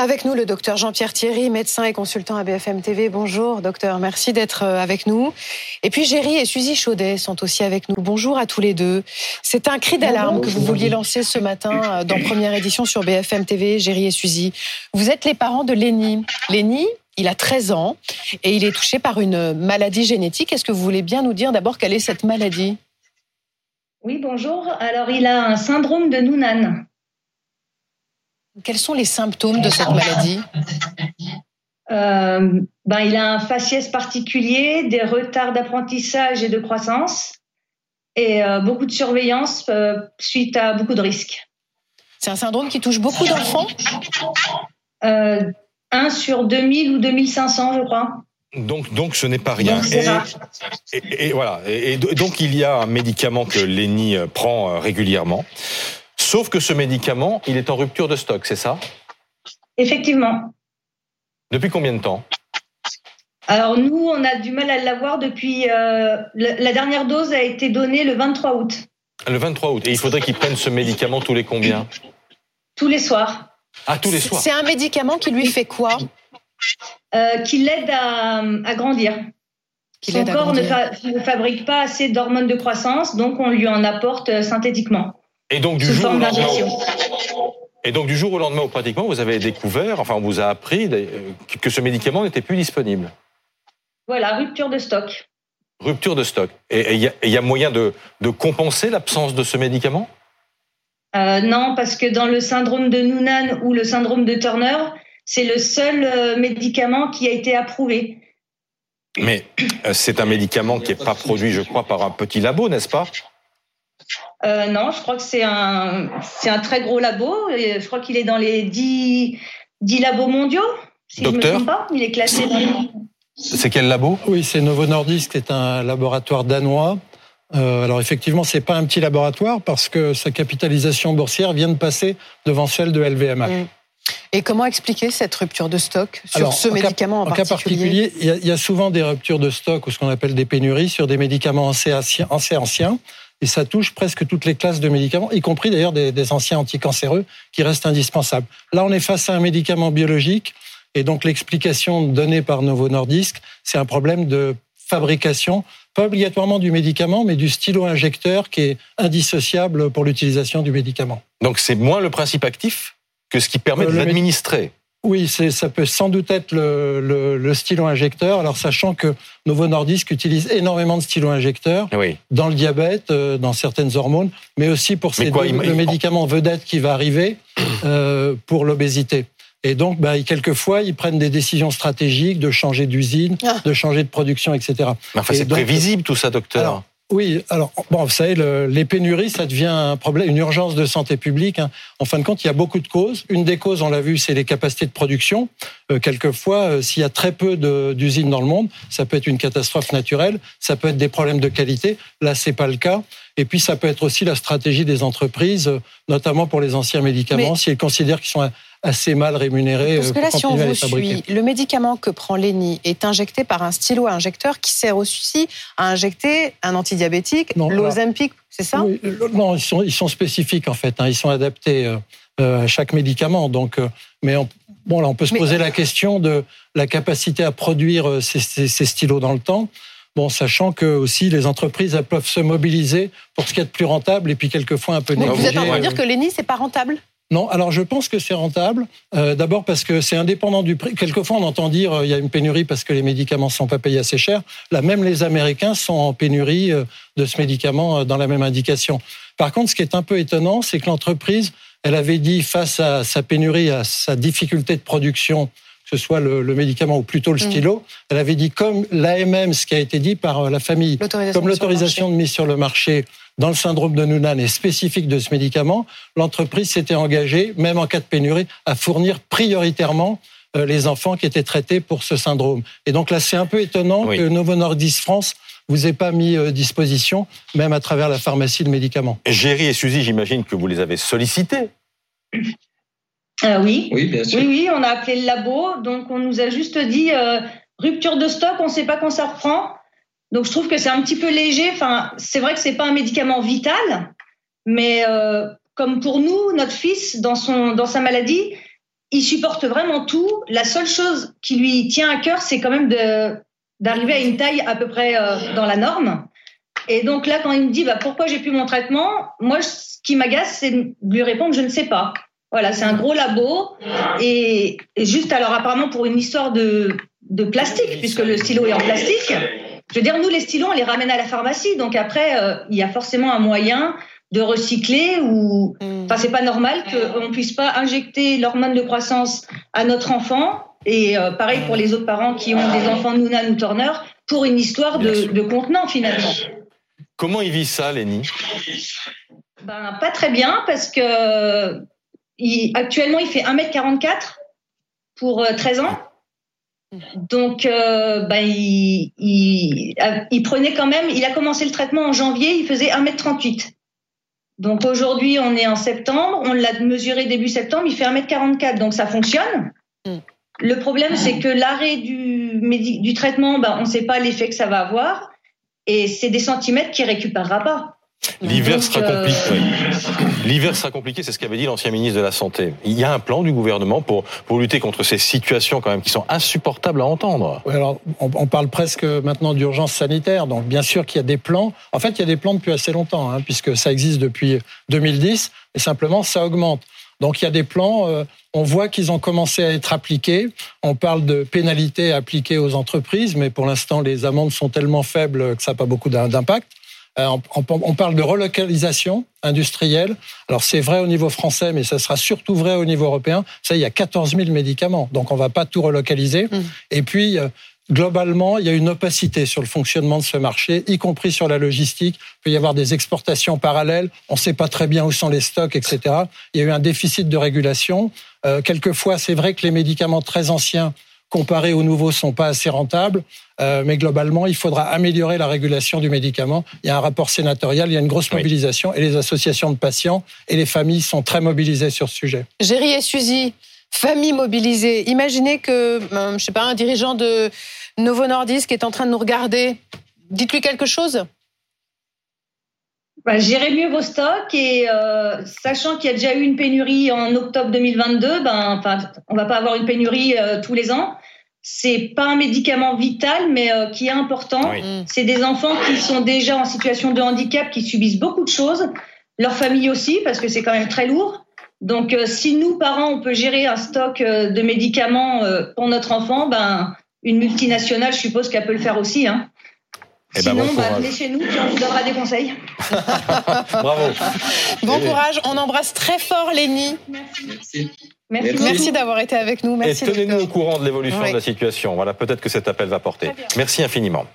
Avec nous, le docteur Jean-Pierre Thierry, médecin et consultant à BFM TV. Bonjour, docteur. Merci d'être euh, avec nous. Et puis, Géry et Suzy Chaudet sont aussi avec nous. Bonjour à tous les deux. C'est un cri d'alarme que vous vouliez lancer ce matin euh, dans première édition sur BFM TV, Géry et Suzy. Vous êtes les parents de Lenny. Lenny, il a 13 ans et il est touché par une maladie génétique. Est-ce que vous voulez bien nous dire d'abord quelle est cette maladie? Oui, bonjour. Alors, il a un syndrome de Noonan. Quels sont les symptômes de cette maladie euh, ben, Il a un faciès particulier, des retards d'apprentissage et de croissance, et euh, beaucoup de surveillance euh, suite à beaucoup de risques. C'est un syndrome qui touche beaucoup d'enfants Un sur 2000 ou 2500, je crois. Donc, donc ce n'est pas rien. Et, voilà. Et, donc il y a un médicament que Lenny prend régulièrement. Sauf que ce médicament, il est en rupture de stock, c'est ça? Effectivement. Depuis combien de temps? Alors nous, on a du mal à l'avoir depuis... Euh, la dernière dose a été donnée le 23 août. Le 23 août. Et il faudrait qu'il prenne ce médicament tous les combien? Tous les soirs. Ah, tous les soirs. C'est un médicament qui lui fait quoi? Euh, Qui l'aide à, grandir. Son corps ne, ne, fabrique pas assez d'hormones de croissance, donc on lui en apporte euh, synthétiquement. Et donc du jour au lendemain, et donc du jour au lendemain, pratiquement, vous avez découvert, enfin on vous a appris que ce médicament n'était plus disponible. Voilà, rupture de stock. Rupture de stock. Et il y, a moyen de, compenser l'absence de ce médicament? Euh, Non, parce que dans le syndrome de Noonan ou le syndrome de Turner, c'est le seul euh, médicament qui a été approuvé. Mais euh, c'est un médicament qui n'est pas produit, je crois, par un petit labo, n'est-ce pas? Euh, non, je crois que c'est un, c'est un très gros labo. je crois qu'il est dans les 10, 10 labos mondiaux, si je ne me trompe pas. Il est classé dans les... C'est quel labo? Oui, c'est Novo Nordisk, c'est un laboratoire danois. Euh, alors effectivement, c'est pas un petit laboratoire parce que sa capitalisation boursière vient de passer devant celle de LVMH. Mm. Et comment expliquer cette rupture de stock sur ce médicament en, particulier cas particulier, il y, a, souvent des ruptures de stock ou ce qu'on appelle des pénuries sur des médicaments assez anciens et ça touche presque toutes les classes de médicaments, y compris d'ailleurs des, anciens anticancéreux qui restent indispensables. Là, on est face à un médicament biologique, et donc l'explication donnée par Novo Nordisk, c'est un problème de fabrication, pas obligatoirement du médicament, mais du stylo injecteur qui est indissociable pour l'utilisation du médicament. Donc c'est moins le principe actif que ce qui permet euh, de l'administrer. Oui, ça peut sans doute être le, stylo injecteur. Alors, sachant que Novo Nordisk utilise énormément de stylo injecteurs dans le diabète, euh, dans certaines hormones, mais aussi pour ces le médicament vedette qui va arriver euh, pour l'obésité. Et donc, bah, quelquefois, ils prennent des décisions stratégiques de changer d'usine, ah. de changer de production, etc. enfin, c'est prévisible tout ça, docteur. Oui, alors bon, vous savez, les pénuries, ça devient un problème, une urgence de santé publique. Hein. En fin de compte, il y a beaucoup de causes. Une des causes, on l'a vu, c'est les capacités de production. Euh, quelquefois, euh, s'il y a très peu d'usines dans le monde, ça peut être une catastrophe naturelle, ça peut être des problèmes de qualité. Là, c'est pas le cas. Et puis, ça peut être aussi la stratégie des entreprises, euh, notamment pour les anciens médicaments, si elles considèrent qu'ils sont assez mal rémunérés. Parce que là, si on vous suit, le médicament que prend Lenny est injecté par un stylo injecteur qui sert aussi à injecter un antidiabétique, l'Ozempic, c'est ça Non, ils sont, ils sont spécifiques en fait. Hein. ils sont adaptés euh, euh, à chaque médicament. Donc, euh, mais on, bon, là, on peut se poser la question de la capacité à produire ces, ces, stylos dans le temps. Bon, sachant que aussi les entreprises elles peuvent se mobiliser pour ce qui est de plus rentable et puis quelquefois un peu négligé. Vous êtes en train de dire que Lenny c'est pas rentable non, alors je pense que c'est rentable. Euh, d'abord parce que c'est indépendant du prix. Quelquefois, on entend dire euh, il y a une pénurie parce que les médicaments ne sont pas payés assez cher. Là, même les Américains sont en pénurie euh, de ce médicament dans la même indication. Par contre, ce qui est un peu étonnant, c'est que l'entreprise, elle avait dit face à sa pénurie, à sa difficulté de production, ce soit le, médicament ou plutôt le mm. stylo, elle avait dit comme l'AMM, ce qui a été dit par la famille, comme l'autorisation de mise sur le marché dans le syndrome de Noonan est spécifique de ce médicament, l'entreprise s'était engagée, même en cas de pénurie, à fournir prioritairement euh, les enfants qui étaient traités pour ce syndrome. Et donc là, c'est un peu étonnant que Novo Nordisk France vous ait pas mis à euh, disposition, même à travers la pharmacie de médicaments. Géry et Suzy, j'imagine que vous les avez sollicités. Euh, oui? Oui, bien sûr. Oui, oui, on a appelé le labo, donc on nous a juste dit rupture de stock, on ne sait pas quand ça reprend. Donc je trouve que c'est un petit peu léger. Enfin, c'est vrai que c'est pas un médicament vital, mais euh, comme pour nous, notre fils dans son dans sa maladie, il supporte vraiment tout. La seule chose qui lui tient à cœur, c'est quand même d'arriver à une taille à peu près euh, dans la norme. Et donc là, quand il me dit bah, pourquoi j'ai plus mon traitement, moi, ce qui m'agace, c'est de lui répondre je ne sais pas. Voilà, c'est un gros labo. Et, juste alors, apparemment, pour une histoire de, de plastique, puisque le stylo est en plastique, je veux dire, nous, les stylos, on les ramène à la pharmacie. Donc après, euh, il y a forcément un moyen de recycler ou mm. enfin c'est pas normal qu'on puisse pas injecter l'hormone de croissance à notre enfant et euh, pareil pour les autres parents qui ont des enfants Noonan ou Turner pour une histoire de, contenant finalement. Comment il vit ça, Lenny? Ben, Pas très bien parce que actuellement il fait 1m44 pour 13 euh, ans. Donc, euh, ben, il, il, prenait quand même, il a commencé le traitement en janvier, il faisait 1m38. Donc aujourd'hui, on est en septembre, on l'a mesuré début septembre, il fait 1m44, donc ça fonctionne. Le problème, c'est que l'arrêt du, du traitement, ben, on ne sait pas l'effet que ça va avoir, et c'est des centimètres qu'il récupérera pas. L'hiver sera euh, compliqué. L'hiver sera compliqué, c'est ce qu'avait dit l'ancien ministre de la Santé. Il y a un plan du gouvernement pour pour lutter contre ces situations quand même qui sont insupportables à entendre. Oui, alors on, parle presque maintenant d'urgence sanitaire, donc bien sûr qu'il y a des plans. En fait, il y a des plans depuis assez longtemps, hein, puisque ça existe depuis 2010, et simplement ça augmente. Donc il y a des plans, euh, on voit qu'ils ont commencé à être appliqués. On parle de pénalités appliquées aux entreprises, mais pour l'instant les amendes sont tellement faibles que ça n'a pas beaucoup d'impact. Euh, on, parle de relocalisation industrielle. Alors c'est vrai au niveau français, mais ça sera surtout vrai au niveau européen. Ça, il y a 14 000 médicaments, donc on va pas tout relocaliser. Mmh. Et puis euh, globalement, il y a une opacité sur le fonctionnement de ce marché, y compris sur la logistique. Il peut y avoir des exportations parallèles. On ne sait pas très bien où sont les stocks, etc. Il y a eu un déficit de régulation. Euh, quelquefois, c'est vrai que les médicaments très anciens comparés aux nouveaux sont pas assez rentables. Euh, mais globalement, il faudra améliorer la régulation du médicament. Il y a un rapport sénatorial, il y a une grosse mobilisation et les associations de patients et les familles sont très mobilisées sur ce sujet. Géry et Suzy, famille mobilisée. Imaginez que, euh, je sais pas, un dirigeant de Novo Nordisk est en train de nous regarder. Dites-lui quelque chose. Bah, Gérez mieux vos stocks et euh, sachant qu'il y a déjà eu une pénurie en octobre 2022, ben, enfin, on va pas avoir une pénurie tous les ans c'est pas un médicament vital, mais euh, qui est important. Mm. C'est des enfants qui sont déjà en situation de handicap, qui subissent beaucoup de choses. Leur famille aussi, parce que c'est quand même très lourd. Donc, euh, si nous, parents, on peut gérer un stock euh, de médicaments pour notre enfant, ben, une multinationale, je suppose qu'elle peut le faire aussi. Hein. Eh ben, Sinon, bah, venez chez nous, puis on vous donnera des conseils. Bravo. Bon courage. On embrasse très fort Lénie. Merci. Merci, Merci. d'avoir été avec nous. Merci Et tenez-nous au courant de l'évolution de la situation. Voilà, peut-être que cet appel va porter. Merci infiniment.